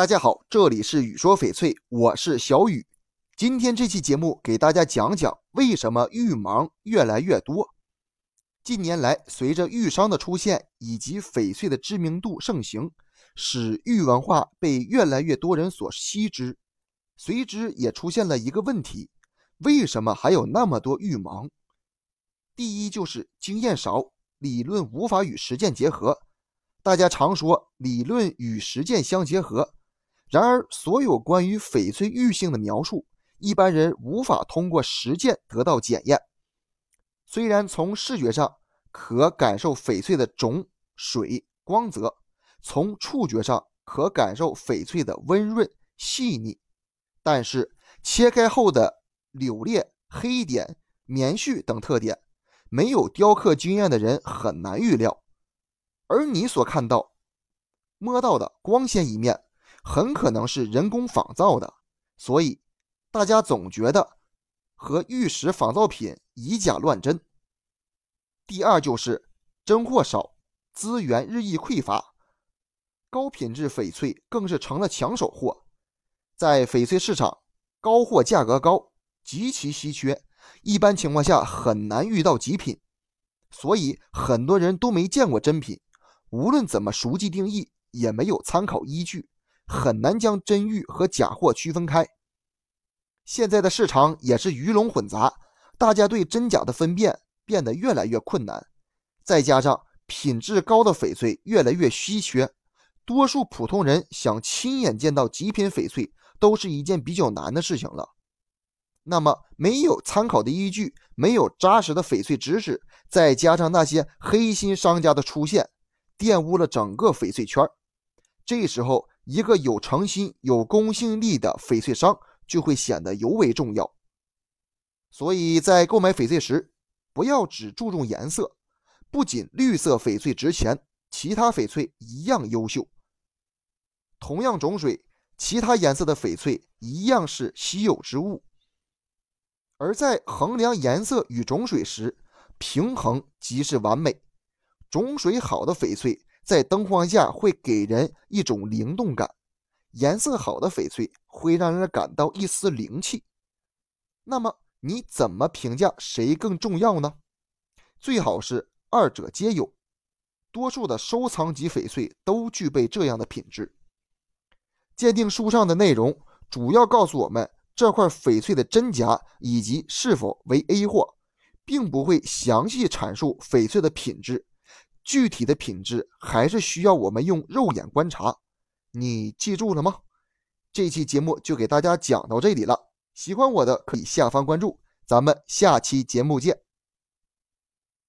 大家好，这里是雨说翡翠，我是小雨。今天这期节目给大家讲讲为什么玉盲越来越多。近年来，随着玉商的出现以及翡翠的知名度盛行，使玉文化被越来越多人所悉知。随之也出现了一个问题：为什么还有那么多玉盲？第一就是经验少，理论无法与实践结合。大家常说理论与实践相结合。然而，所有关于翡翠玉性的描述，一般人无法通过实践得到检验。虽然从视觉上可感受翡翠的种、水、光泽，从触觉上可感受翡翠的温润、细腻，但是切开后的柳裂、黑点、棉絮等特点，没有雕刻经验的人很难预料。而你所看到、摸到的光鲜一面。很可能是人工仿造的，所以大家总觉得和玉石仿造品以假乱真。第二就是真货少，资源日益匮乏，高品质翡翠更是成了抢手货。在翡翠市场，高货价格高，极其稀缺，一般情况下很难遇到极品，所以很多人都没见过真品，无论怎么熟记定义，也没有参考依据。很难将真玉和假货区分开。现在的市场也是鱼龙混杂，大家对真假的分辨变得越来越困难。再加上品质高的翡翠越来越稀缺，多数普通人想亲眼见到极品翡翠都是一件比较难的事情了。那么，没有参考的依据，没有扎实的翡翠知识，再加上那些黑心商家的出现，玷污了整个翡翠圈。这时候，一个有诚心、有公信力的翡翠商就会显得尤为重要。所以在购买翡翠时，不要只注重颜色。不仅绿色翡翠值钱，其他翡翠一样优秀。同样种水，其他颜色的翡翠一样是稀有之物。而在衡量颜色与种水时，平衡即是完美。种水好的翡翠。在灯光下会给人一种灵动感，颜色好的翡翠会让人感到一丝灵气。那么你怎么评价谁更重要呢？最好是二者皆有。多数的收藏级翡翠都具备这样的品质。鉴定书上的内容主要告诉我们这块翡翠的真假以及是否为 A 货，并不会详细阐述翡翠的品质。具体的品质还是需要我们用肉眼观察，你记住了吗？这期节目就给大家讲到这里了，喜欢我的可以下方关注，咱们下期节目见。